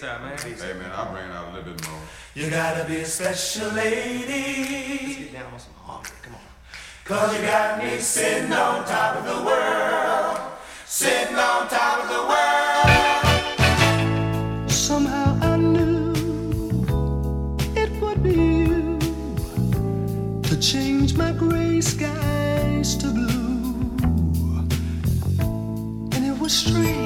bass man. Hey, man, I'll bring it out a little bit more. You gotta be a special lady. Let's get down on some harmony. Come on. Cause you got me sitting on top of the world. Sitting on top of the world. Somehow I knew it would be you to change my gray skies to blue. And it was strange.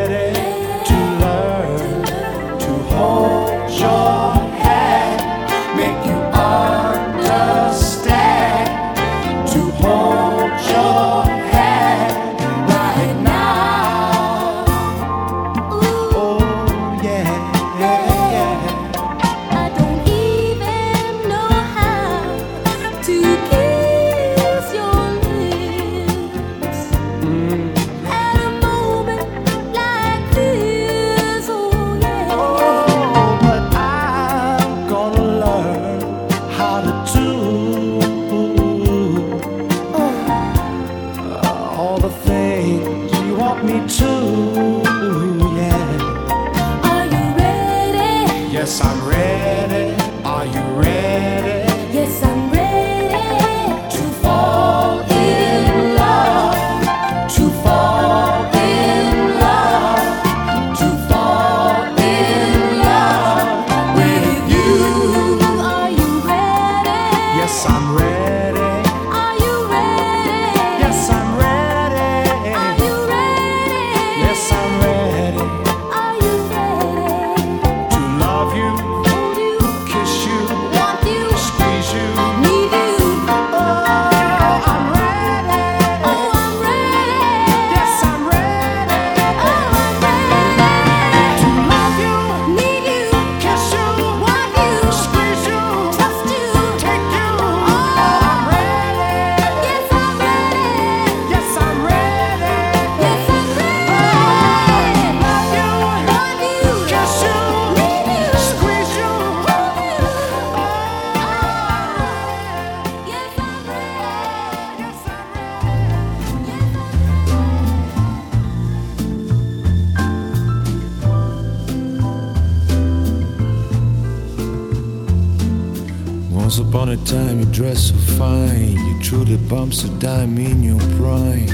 a dime in your prime,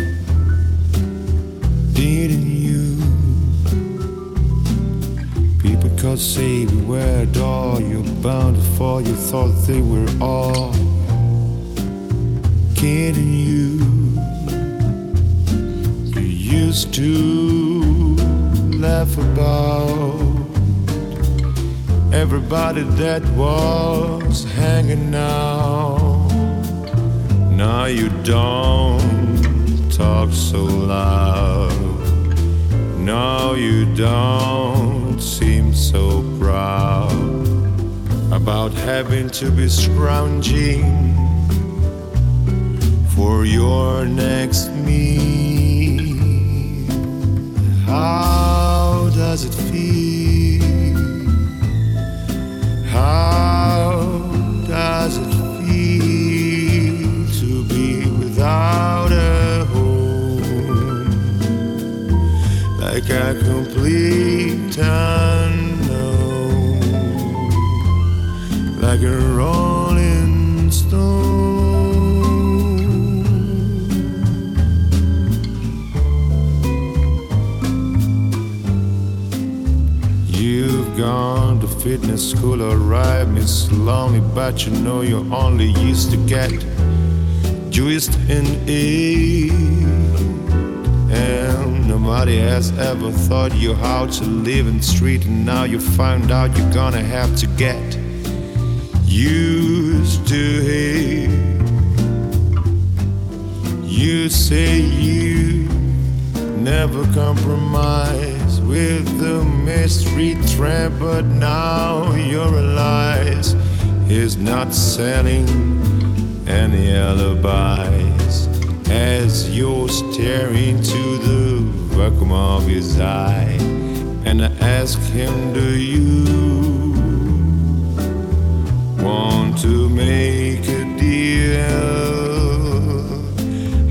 didn't you? People could say we were all you're bound for, you thought they were all kidding you. You used to laugh about everybody that was hanging out. Now you don't talk so loud. Now you don't seem so proud about having to be scrounging for your next meal. How does it feel? School, alright, it's Lonely, but you know you only used to get juiced in it. And nobody has ever taught you how to live in the street, and now you found out you're gonna have to get used to it. You say you never compromise with the mystery tramp, but now you realize he's not selling any alibis as you're staring to the vacuum of his eye. And I ask him, Do you want to make a deal?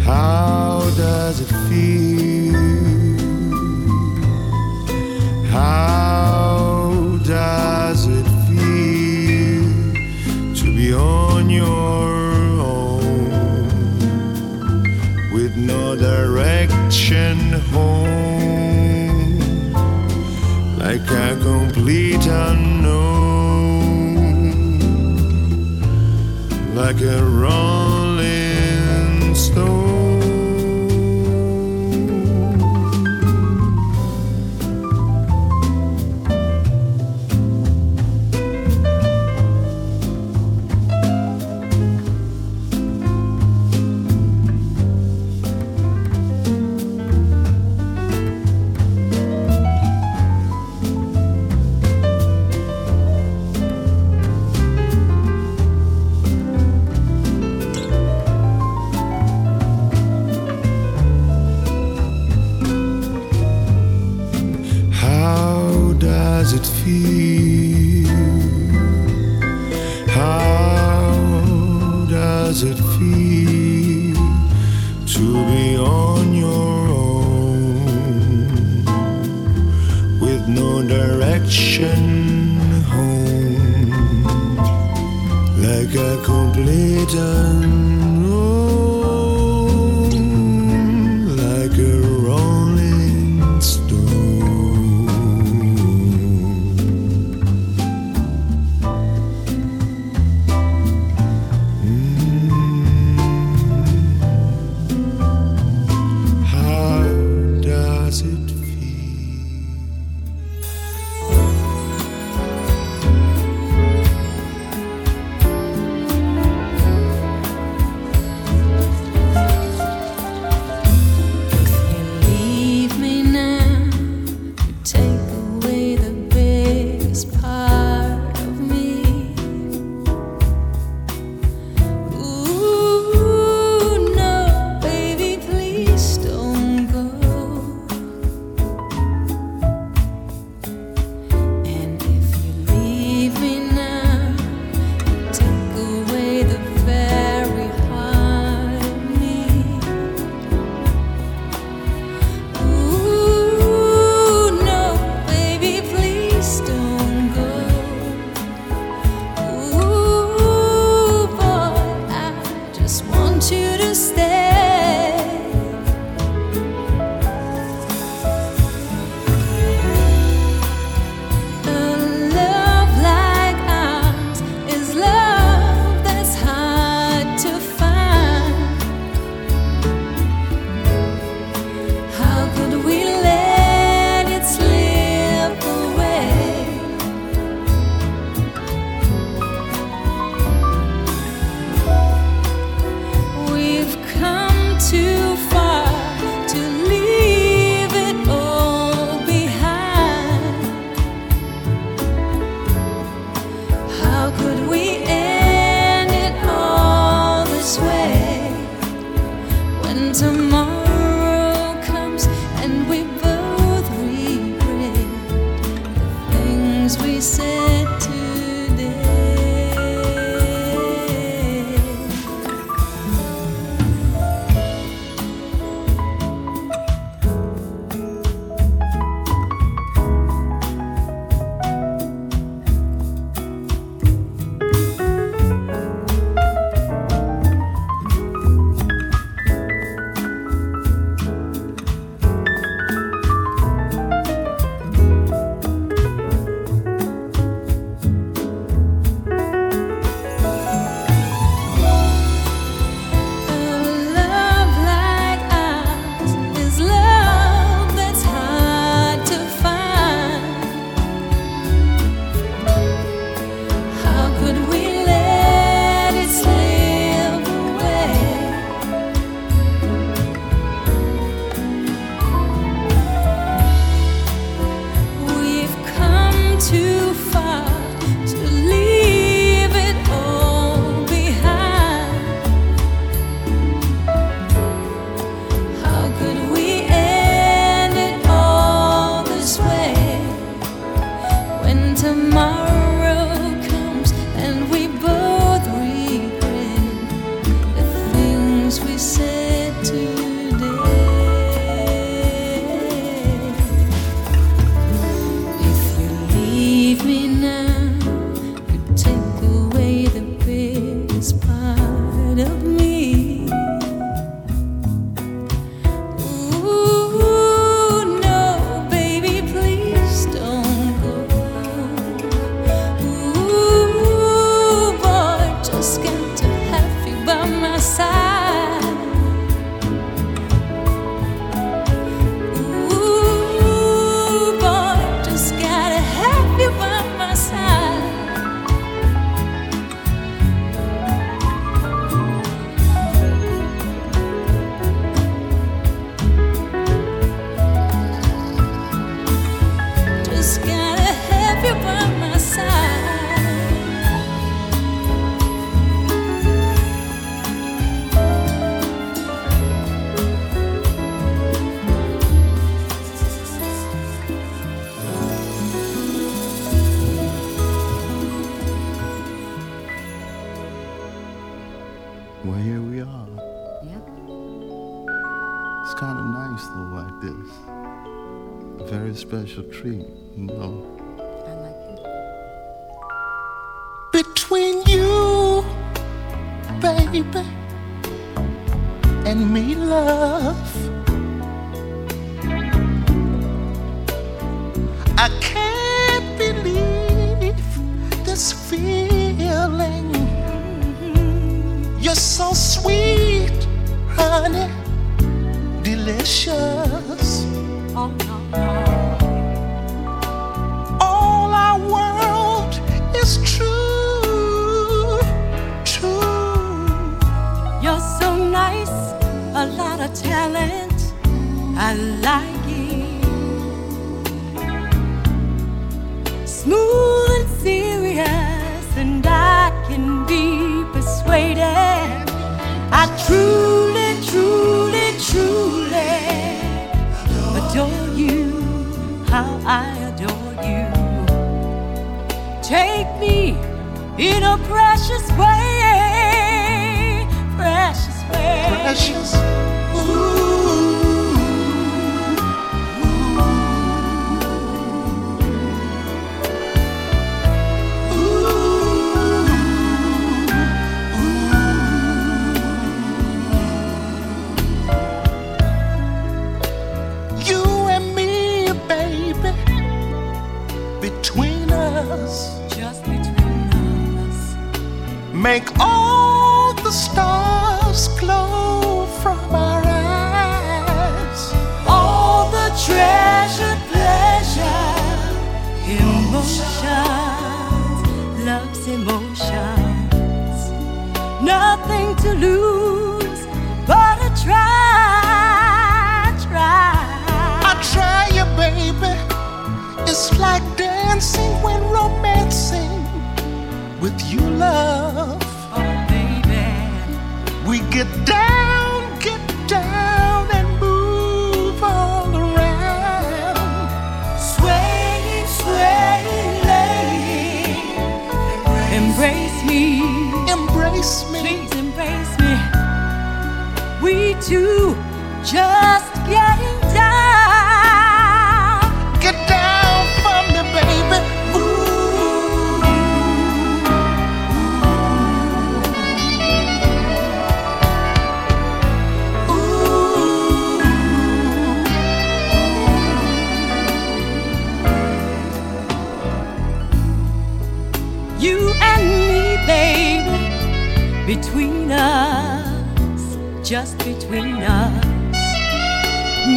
How does it feel? Complete unknown, like a rolling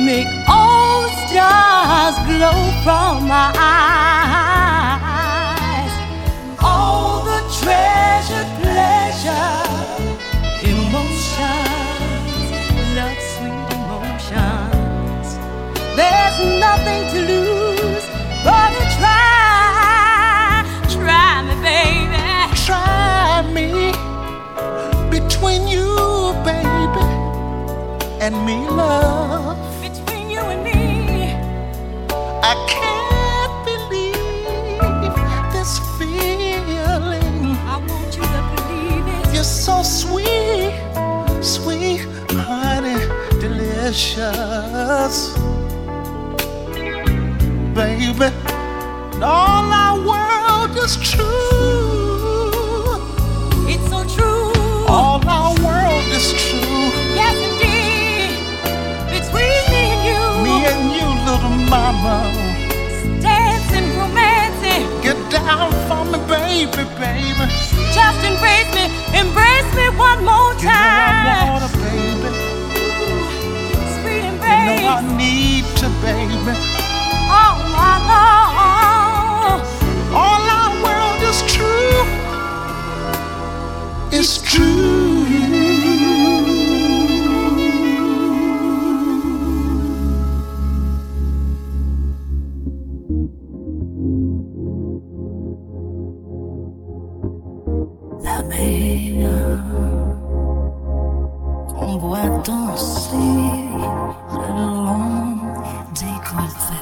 make all the stars glow from my eyes. All the treasure, pleasure, emotions, love, sweet emotions. There's nothing to lose but to try. Try me, baby. Try me between you, baby, and me, love. precious, baby. And all our world is true. It's so true. All our world is true. Yes, indeed. Between me and you, me and you, little mama. Dancing, romancing. Get down for me, baby, baby. Just embrace me, embrace me one more time. You don't wanna. I need to, baby. All I know. All our world is true. It's, it's true. Des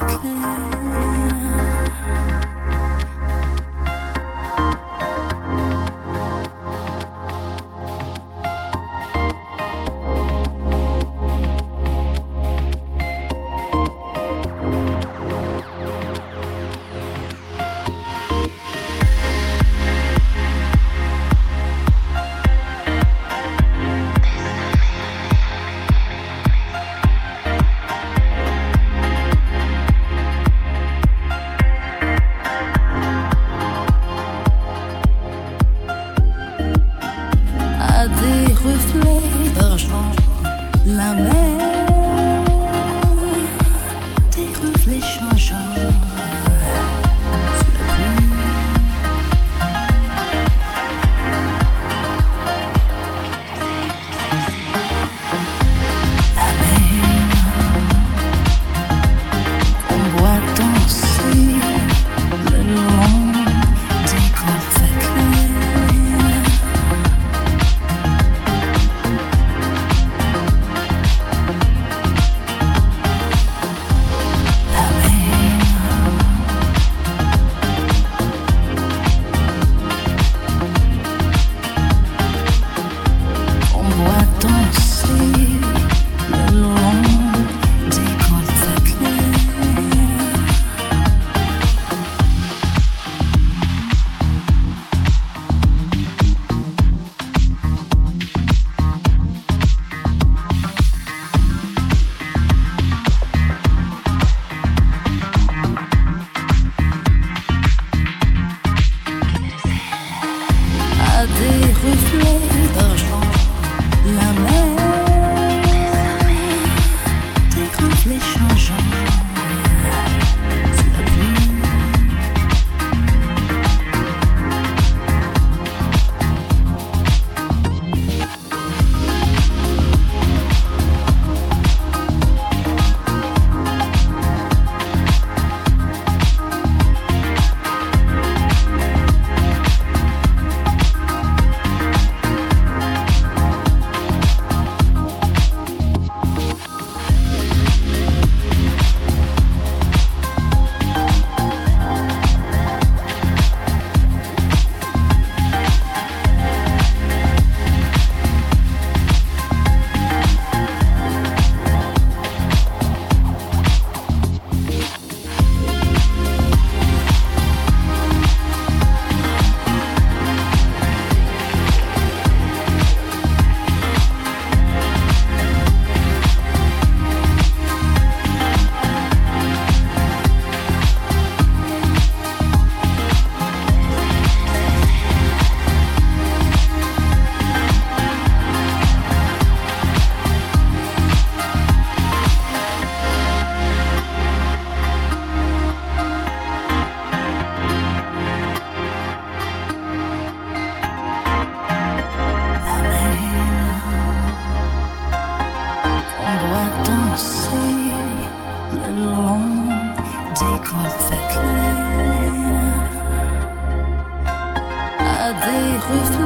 des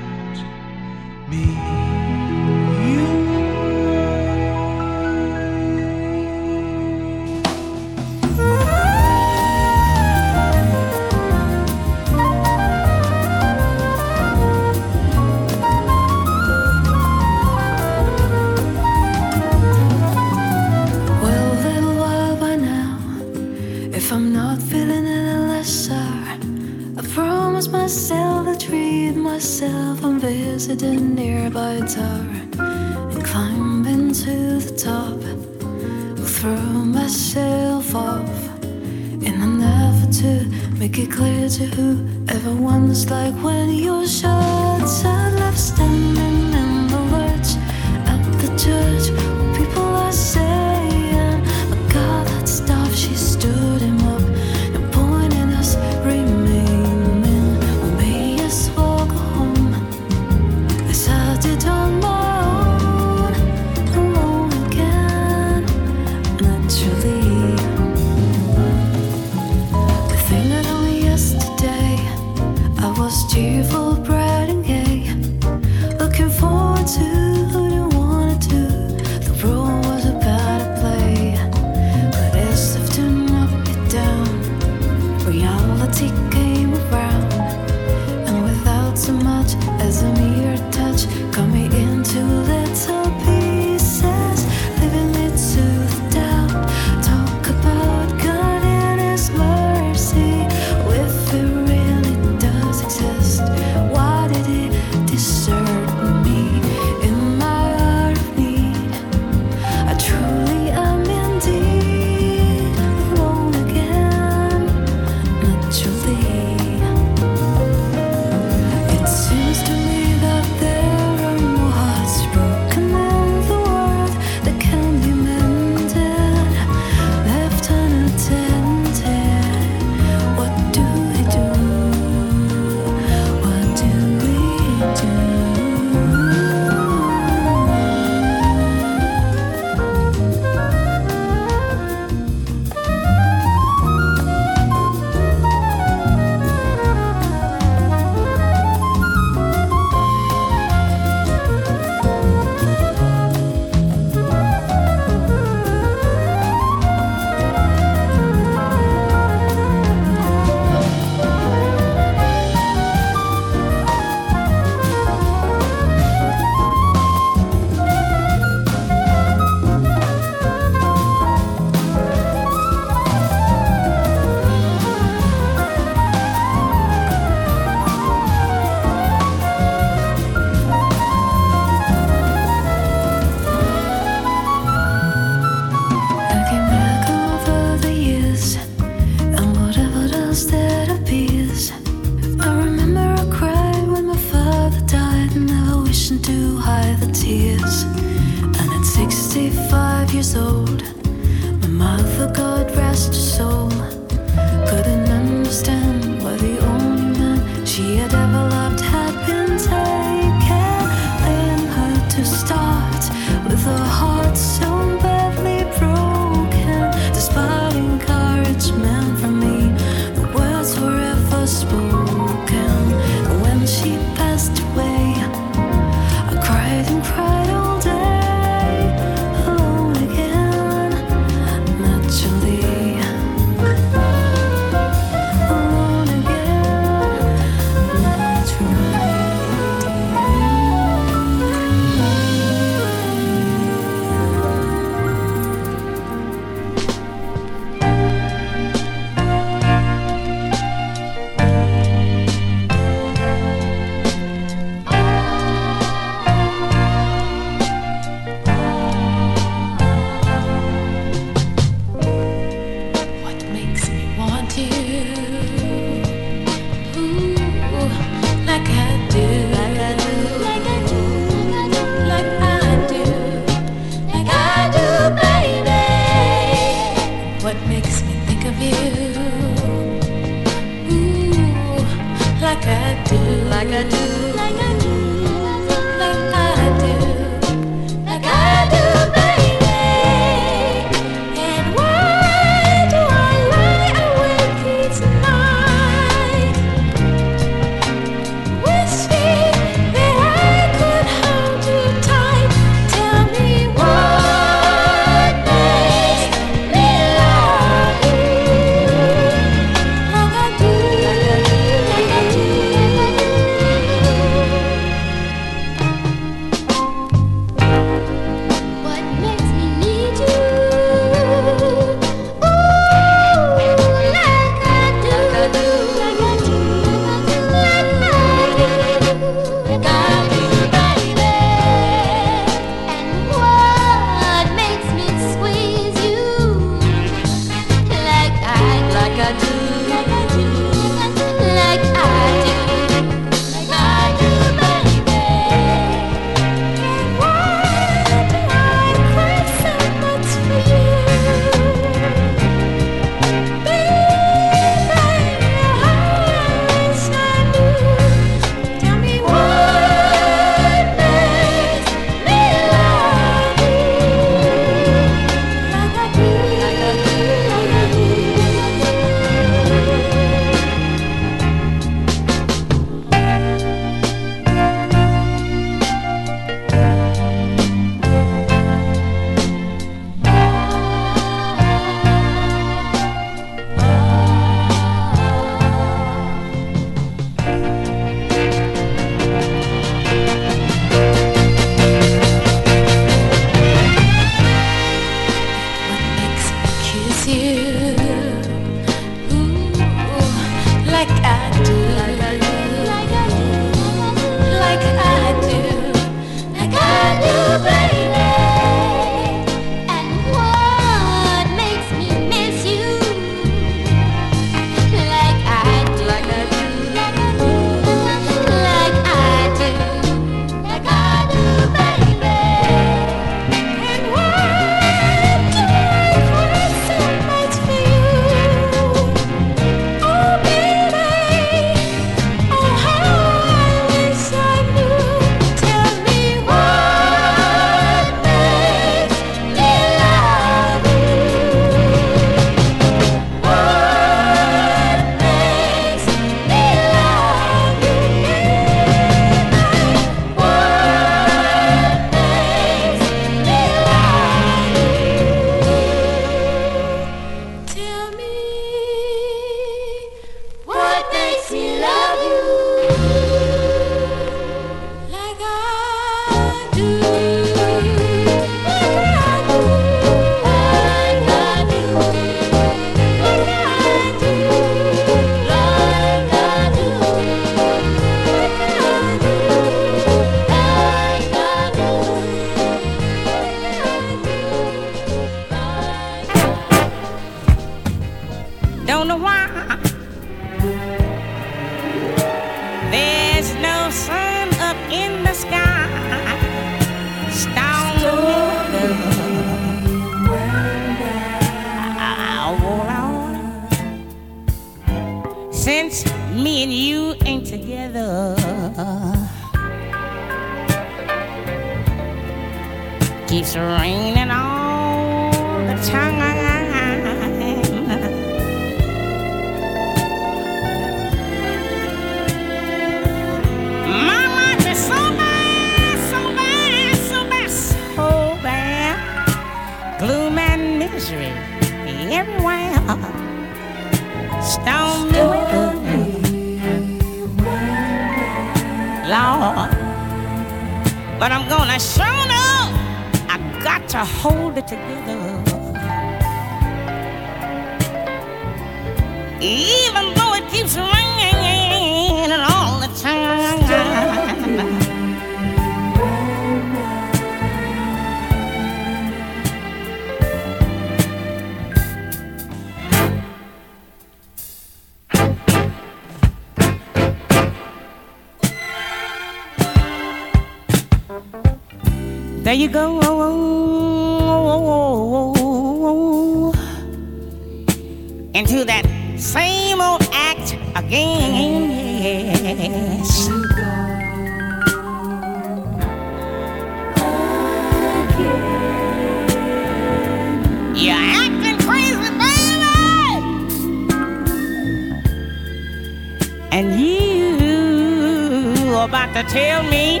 to tell me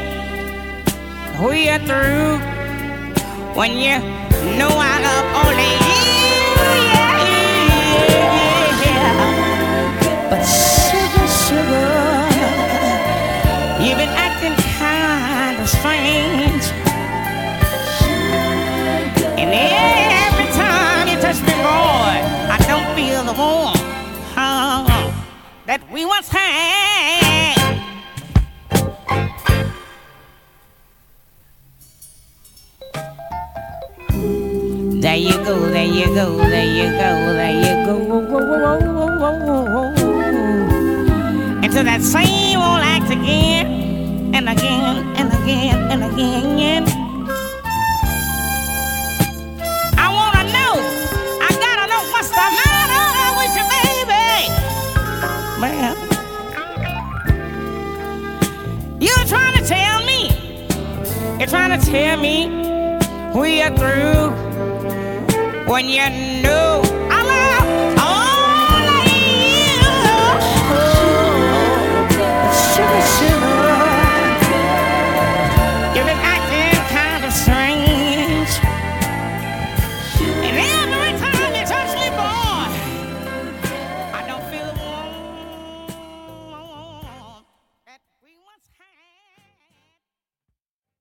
we're through when you know I love only you. Yeah, yeah, yeah. But sugar, sugar, you've been acting kind of strange. And every time you touch me, boy, I don't feel the warmth uh, that we once had. You go, there you go, there you go, there you go. Into that same old act again, and again, and again, and again. I wanna know, I gotta know what's the matter with you, baby. Man, you're trying to tell me, you're trying to tell me we are through when you know